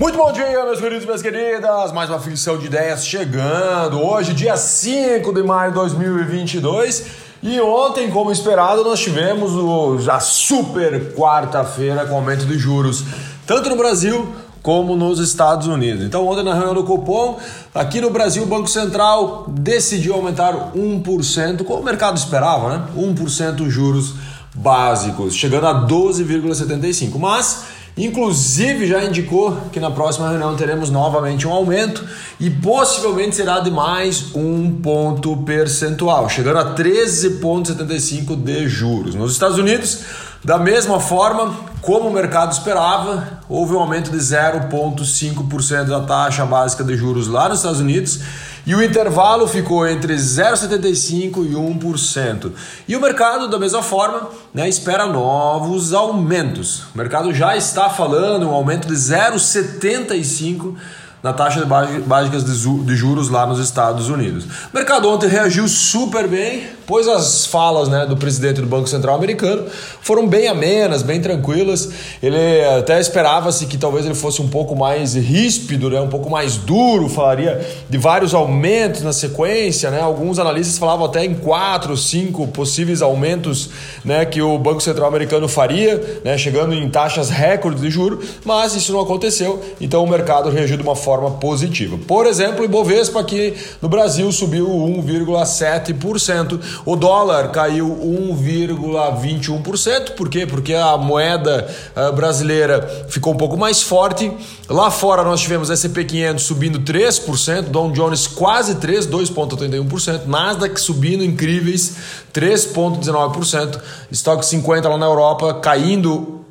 Muito bom dia, meus queridos e minhas queridas! Mais uma ficção de ideias chegando. Hoje, dia 5 de maio de 2022. E ontem, como esperado, nós tivemos a super quarta-feira com aumento de juros, tanto no Brasil como nos Estados Unidos. Então, ontem na reunião do Copom, aqui no Brasil, o Banco Central decidiu aumentar 1%, como o mercado esperava, né? 1% juros básicos, chegando a 12,75. Mas Inclusive já indicou que na próxima reunião teremos novamente um aumento e possivelmente será de mais um ponto percentual, chegando a 13,75 de juros. Nos Estados Unidos, da mesma forma como o mercado esperava, houve um aumento de 0,5% da taxa básica de juros lá nos Estados Unidos e o intervalo ficou entre 0,75% e 1%. E o mercado, da mesma forma, né, espera novos aumentos. O mercado já está falando um aumento de 0,75% na taxa de básicas de juros lá nos Estados Unidos. O mercado ontem reagiu super bem, pois as falas né, do presidente do Banco Central americano foram bem amenas, bem tranquilas. Ele até esperava-se que talvez ele fosse um pouco mais ríspido, né, um pouco mais duro, falaria de vários aumentos na sequência. Né? Alguns analistas falavam até em quatro, cinco possíveis aumentos né, que o Banco Central americano faria, né, chegando em taxas recordes de juros, mas isso não aconteceu, então o mercado reagiu de uma forma positiva. Por exemplo, o Ibovespa aqui no Brasil subiu 1,7%. O dólar caiu 1,21%. Por quê? Porque a moeda eh, brasileira ficou um pouco mais forte. Lá fora nós tivemos S&P 500 subindo 3%, Dow Jones quase 3, 2.31%, Nasdaq subindo incríveis 3.19%, Stock 50 lá na Europa caindo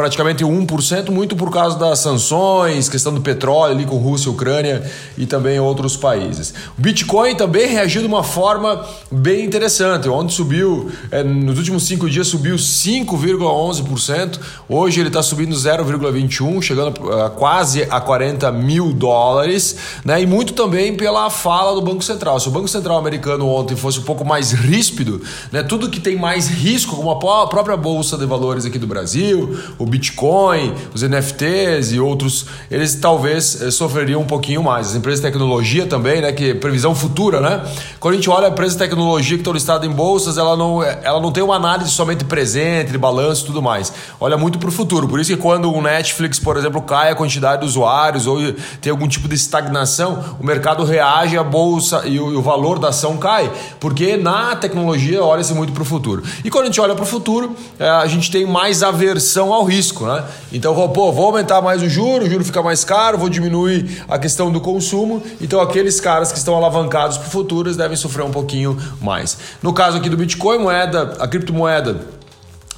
praticamente 1%, muito por causa das sanções, questão do petróleo ali com Rússia, Ucrânia e também outros países. O Bitcoin também reagiu de uma forma bem interessante. Ontem subiu, é, nos últimos cinco dias subiu 5,11%, hoje ele está subindo 0,21%, chegando a quase a 40 mil dólares, né? e muito também pela fala do Banco Central. Se o Banco Central americano ontem fosse um pouco mais ríspido, né? tudo que tem mais risco, como a própria Bolsa de Valores aqui do Brasil, o Bitcoin, os NFTs e outros, eles talvez eh, sofreriam um pouquinho mais. As empresas de tecnologia também, né, que previsão futura, né? Quando a gente olha a empresa de tecnologia que estão listadas em bolsas, ela não, ela não tem uma análise somente presente, de balanço e tudo mais. Olha muito para o futuro. Por isso que quando o Netflix, por exemplo, cai a quantidade de usuários ou tem algum tipo de estagnação, o mercado reage à bolsa e o, e o valor da ação cai, porque na tecnologia olha-se muito para o futuro. E quando a gente olha para o futuro, eh, a gente tem mais aversão ao risco, né? Então, pô, vou aumentar mais o juro, o juro fica mais caro, vou diminuir a questão do consumo. Então, aqueles caras que estão alavancados para futuros devem sofrer um pouquinho mais. No caso aqui do Bitcoin, moeda, a criptomoeda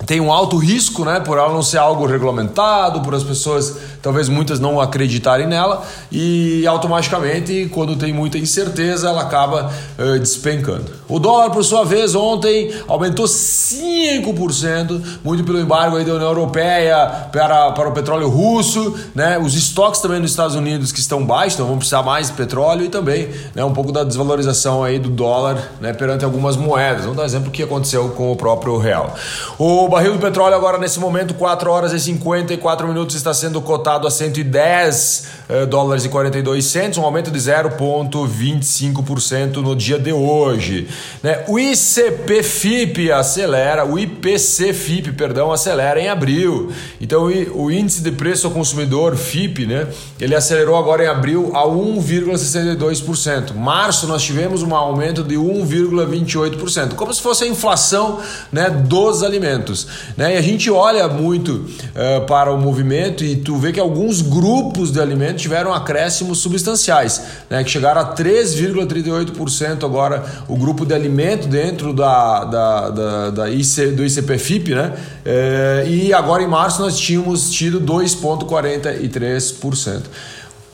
tem um alto risco, né, por ela não ser algo regulamentado, por as pessoas, talvez muitas não acreditarem nela e automaticamente, quando tem muita incerteza, ela acaba uh, despencando. O dólar, por sua vez, ontem aumentou 5%, muito pelo embargo aí da União Europeia para, para o petróleo russo, né, os estoques também nos Estados Unidos que estão baixos, então vão precisar mais de petróleo e também né, um pouco da desvalorização aí do dólar né, perante algumas moedas. Vamos dar um exemplo que aconteceu com o próprio real. O barril do petróleo agora nesse momento, 4 horas e 54 minutos, está sendo cotado a 110 eh, dólares e 42 centos, um aumento de 0,25% no dia de hoje. Né? O ICP FIP acelera, o IPC FIP, perdão, acelera em abril. Então o índice de preço ao consumidor FIP, né? Ele acelerou agora em abril a 1,62%. Março nós tivemos um aumento de 1,28%, como se fosse a inflação, né, dos alimentos. Né? E a gente olha muito uh, para o movimento e tu vê que alguns grupos de alimentos tiveram acréscimos substanciais, né? que chegaram a 3,38% agora o grupo de alimento dentro da, da, da, da IC, do ICP-FIP, né? Uh, e agora em março nós tínhamos tido 2,43%.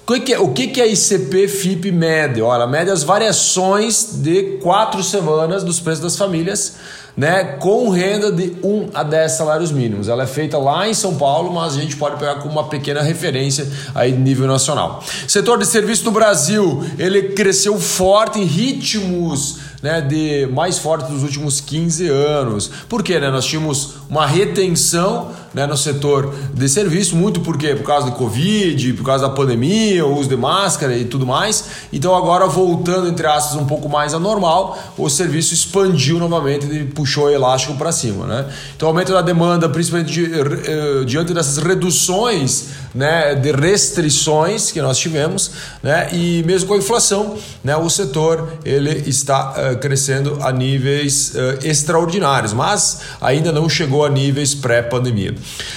O que, é, que é ICP FIP média? Olha, mede as variações de quatro semanas dos preços das famílias né, com renda de 1 a 10 salários mínimos. Ela é feita lá em São Paulo, mas a gente pode pegar como uma pequena referência aí de nível nacional. Setor de serviço do Brasil, ele cresceu forte em ritmos né, de mais forte dos últimos 15 anos. Por quê? Né? Nós tínhamos uma retenção né, no setor de serviço, muito porque por causa do Covid, por causa da pandemia, o uso de máscara e tudo mais. Então agora voltando entre aspas um pouco mais a normal, o serviço expandiu novamente e puxou o elástico para cima, né? Então aumento da demanda, principalmente eh, diante dessas reduções, né, de restrições que nós tivemos, né? E mesmo com a inflação, né, o setor ele está uh, crescendo a níveis uh, extraordinários, mas ainda não chegou a níveis pré-pandemia.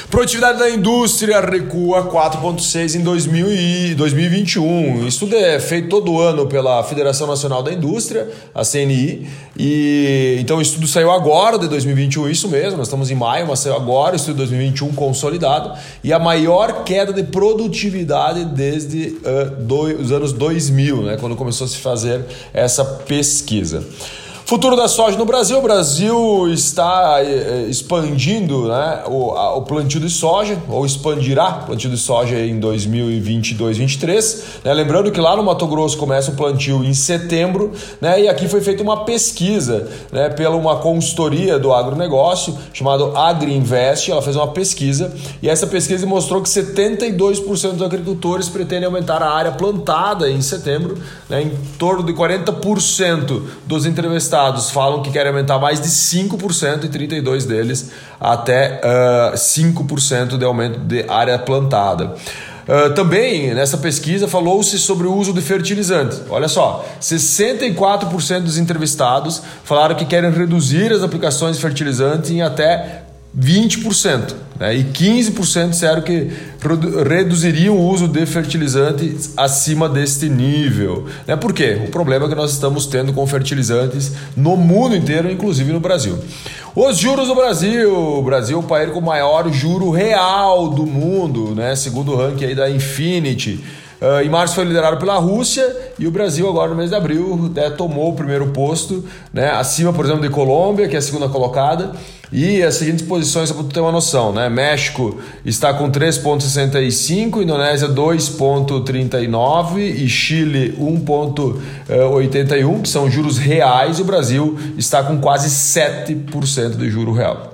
Produtividade da indústria recua 4,6 em 2000 e 2021. Isso é feito todo ano pela Federação Nacional da Indústria, a CNI. E então o estudo saiu agora de 2021, isso mesmo. Nós estamos em maio, mas saiu agora o estudo de 2021 consolidado e a maior queda de produtividade desde uh, dois, os anos 2000, né, quando começou a se fazer essa pesquisa. Futuro da soja no Brasil. O Brasil está eh, eh, expandindo né, o, a, o plantio de soja, ou expandirá o plantio de soja em 2022, 2023. Né? Lembrando que lá no Mato Grosso começa o plantio em setembro, né? e aqui foi feita uma pesquisa né, pela uma consultoria do agronegócio chamada AgriInvest. Ela fez uma pesquisa e essa pesquisa mostrou que 72% dos agricultores pretendem aumentar a área plantada em setembro, né, em torno de 40% dos entrevistados estados falam que querem aumentar mais de 5% e 32 deles até uh, 5% de aumento de área plantada. Uh, também nessa pesquisa falou-se sobre o uso de fertilizantes. Olha só, 64% dos entrevistados falaram que querem reduzir as aplicações de fertilizantes em até 20%. Né? E 15% disseram que reduziriam o uso de fertilizantes acima deste nível. Né? Por quê? O problema é que nós estamos tendo com fertilizantes no mundo inteiro, inclusive no Brasil. Os juros do Brasil. O Brasil é o país com o maior juro real do mundo, né? segundo o ranking da Infinity. Uh, em março foi liderado pela Rússia e o Brasil agora no mês de abril né, tomou o primeiro posto, né, acima, por exemplo, de Colômbia, que é a segunda colocada. E as seguintes posições, só para ter uma noção, né? México está com 3,65, Indonésia 2,39 e Chile 1,81, que são juros reais, e o Brasil está com quase 7% de juro real.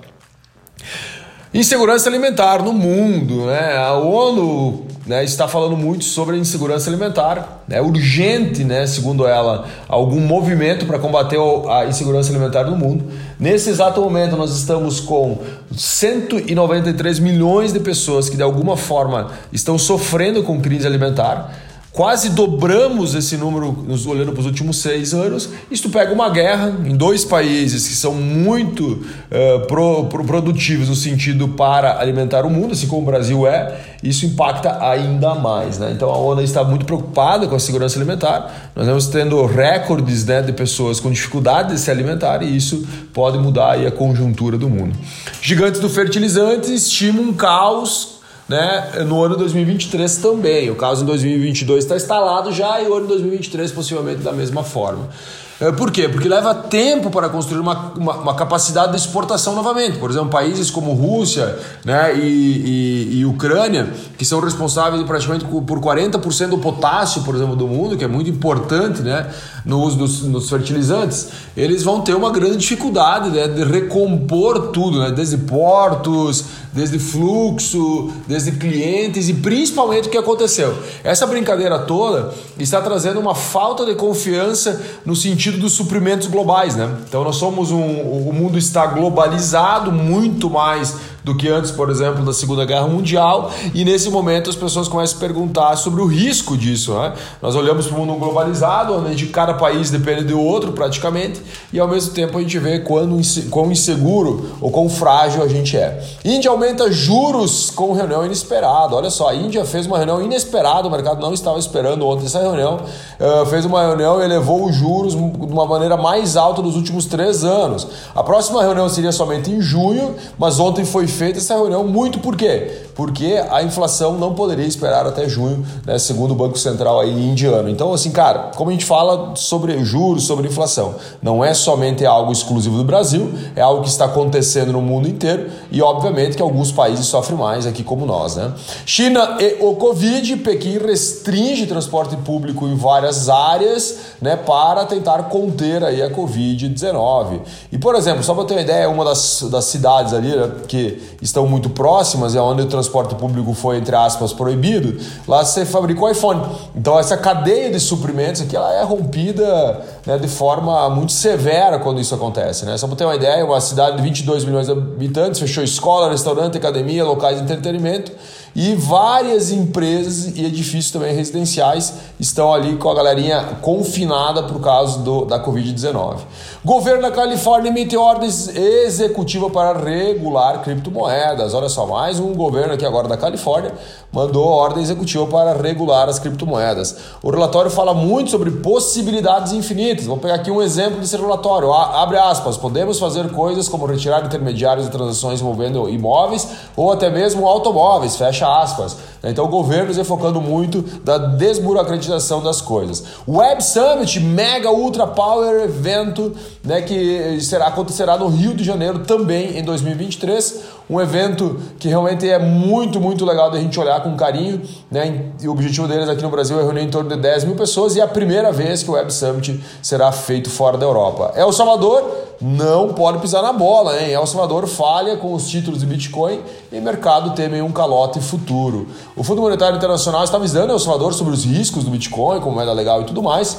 Insegurança alimentar no mundo, né? A ONU né, está falando muito sobre insegurança alimentar. É urgente, né, segundo ela, algum movimento para combater a insegurança alimentar no mundo. Nesse exato momento, nós estamos com 193 milhões de pessoas que, de alguma forma, estão sofrendo com crise alimentar. Quase dobramos esse número nos olhando para os últimos seis anos. Isto pega uma guerra em dois países que são muito uh, pro, pro produtivos no sentido para alimentar o mundo, assim como o Brasil é. Isso impacta ainda mais. Né? Então a ONU está muito preocupada com a segurança alimentar. Nós estamos tendo recordes né, de pessoas com dificuldade de se alimentar e isso pode mudar a conjuntura do mundo. Gigantes do fertilizante estimam um caos né, no ano 2023 também. O caso em 2022 está instalado já e o ano 2023 possivelmente da mesma forma. É, por quê? Porque leva tempo para construir uma, uma, uma, capacidade de exportação novamente. Por exemplo, países como Rússia né, e, e, e Ucrânia, que são responsáveis praticamente por 40% do potássio, por exemplo, do mundo, que é muito importante né, no uso dos, dos fertilizantes, eles vão ter uma grande dificuldade né, de recompor tudo, né, desde portos, desde fluxo, desde clientes e principalmente o que aconteceu. Essa brincadeira toda está trazendo uma falta de confiança no sentido dos suprimentos globais, né? Então nós somos um, o mundo está globalizado muito mais do que antes, por exemplo, da Segunda Guerra Mundial, e nesse momento as pessoas começam a perguntar sobre o risco disso. Né? Nós olhamos para o mundo globalizado, onde cada país depende do outro praticamente, e ao mesmo tempo a gente vê quando, quão inseguro ou quão frágil a gente é. Índia aumenta juros com reunião inesperada. Olha só, a Índia fez uma reunião inesperada, o mercado não estava esperando ontem essa reunião, uh, fez uma reunião e elevou os juros de uma maneira mais alta dos últimos três anos. A próxima reunião seria somente em junho, mas ontem foi feita essa reunião muito por quê? Porque a inflação não poderia esperar até junho, né, segundo o Banco Central aí indiano. Então, assim, cara, como a gente fala sobre juros, sobre inflação, não é somente algo exclusivo do Brasil, é algo que está acontecendo no mundo inteiro e, obviamente, que alguns países sofrem mais aqui como nós, né? China e o Covid, Pequim restringe transporte público em várias áreas, né, para tentar conter aí a Covid-19. E, por exemplo, só para ter uma ideia, uma das, das cidades ali né, que estão muito próximas, é onde o transporte público foi, entre aspas, proibido, lá você fabricou iPhone. Então, essa cadeia de suprimentos aqui, ela é rompida né, de forma muito severa quando isso acontece. Né? Só para ter uma ideia, uma cidade de 22 milhões de habitantes fechou escola, restaurante, academia, locais de entretenimento e várias empresas e edifícios também residenciais estão ali com a galerinha confinada por causa do, da Covid-19. Governo da Califórnia emitiu ordens executivas para regular criptomoedas. Olha só, mais um governo aqui agora da Califórnia mandou ordem executiva para regular as criptomoedas. O relatório fala muito sobre possibilidades infinitas. Vou pegar aqui um exemplo desse relatório. Abre aspas, podemos fazer coisas como retirar intermediários de transações envolvendo imóveis ou até mesmo automóveis, fecha aspas. Então o governo está focando muito da desburocratização das coisas. Web Summit, mega ultra power evento, né, que será, acontecerá no Rio de Janeiro também em 2023 um evento que realmente é muito, muito legal da gente olhar com carinho. Né? E o objetivo deles aqui no Brasil é reunir em torno de 10 mil pessoas e é a primeira vez que o Web Summit será feito fora da Europa. El Salvador não pode pisar na bola, hein? El Salvador falha com os títulos de Bitcoin e mercado teme um calote futuro. O Fundo Monetário Internacional está avisando El Salvador sobre os riscos do Bitcoin, como moeda legal e tudo mais.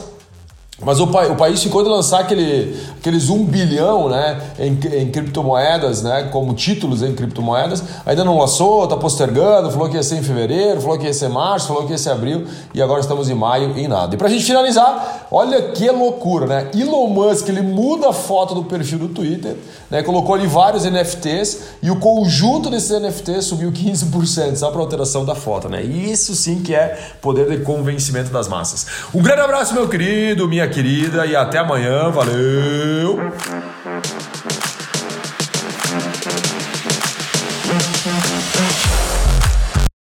Mas o, o, país ficou de lançar aquele, aqueles 1 bilhão né, em, em, criptomoedas, né, como títulos em criptomoedas, ainda não lançou, está postergando, falou que ia ser em fevereiro, falou que ia ser março, falou que ia ser abril, e agora estamos em maio e nada. E para a gente finalizar, olha que loucura, né? Elon Musk ele muda a foto do perfil do Twitter, né, colocou ali vários NFTs, e o conjunto desses NFTs subiu 15% só para alteração da foto. Né? Isso sim que é poder de convencimento das massas. Um grande abraço, meu querido, querida, e até amanhã. Valeu!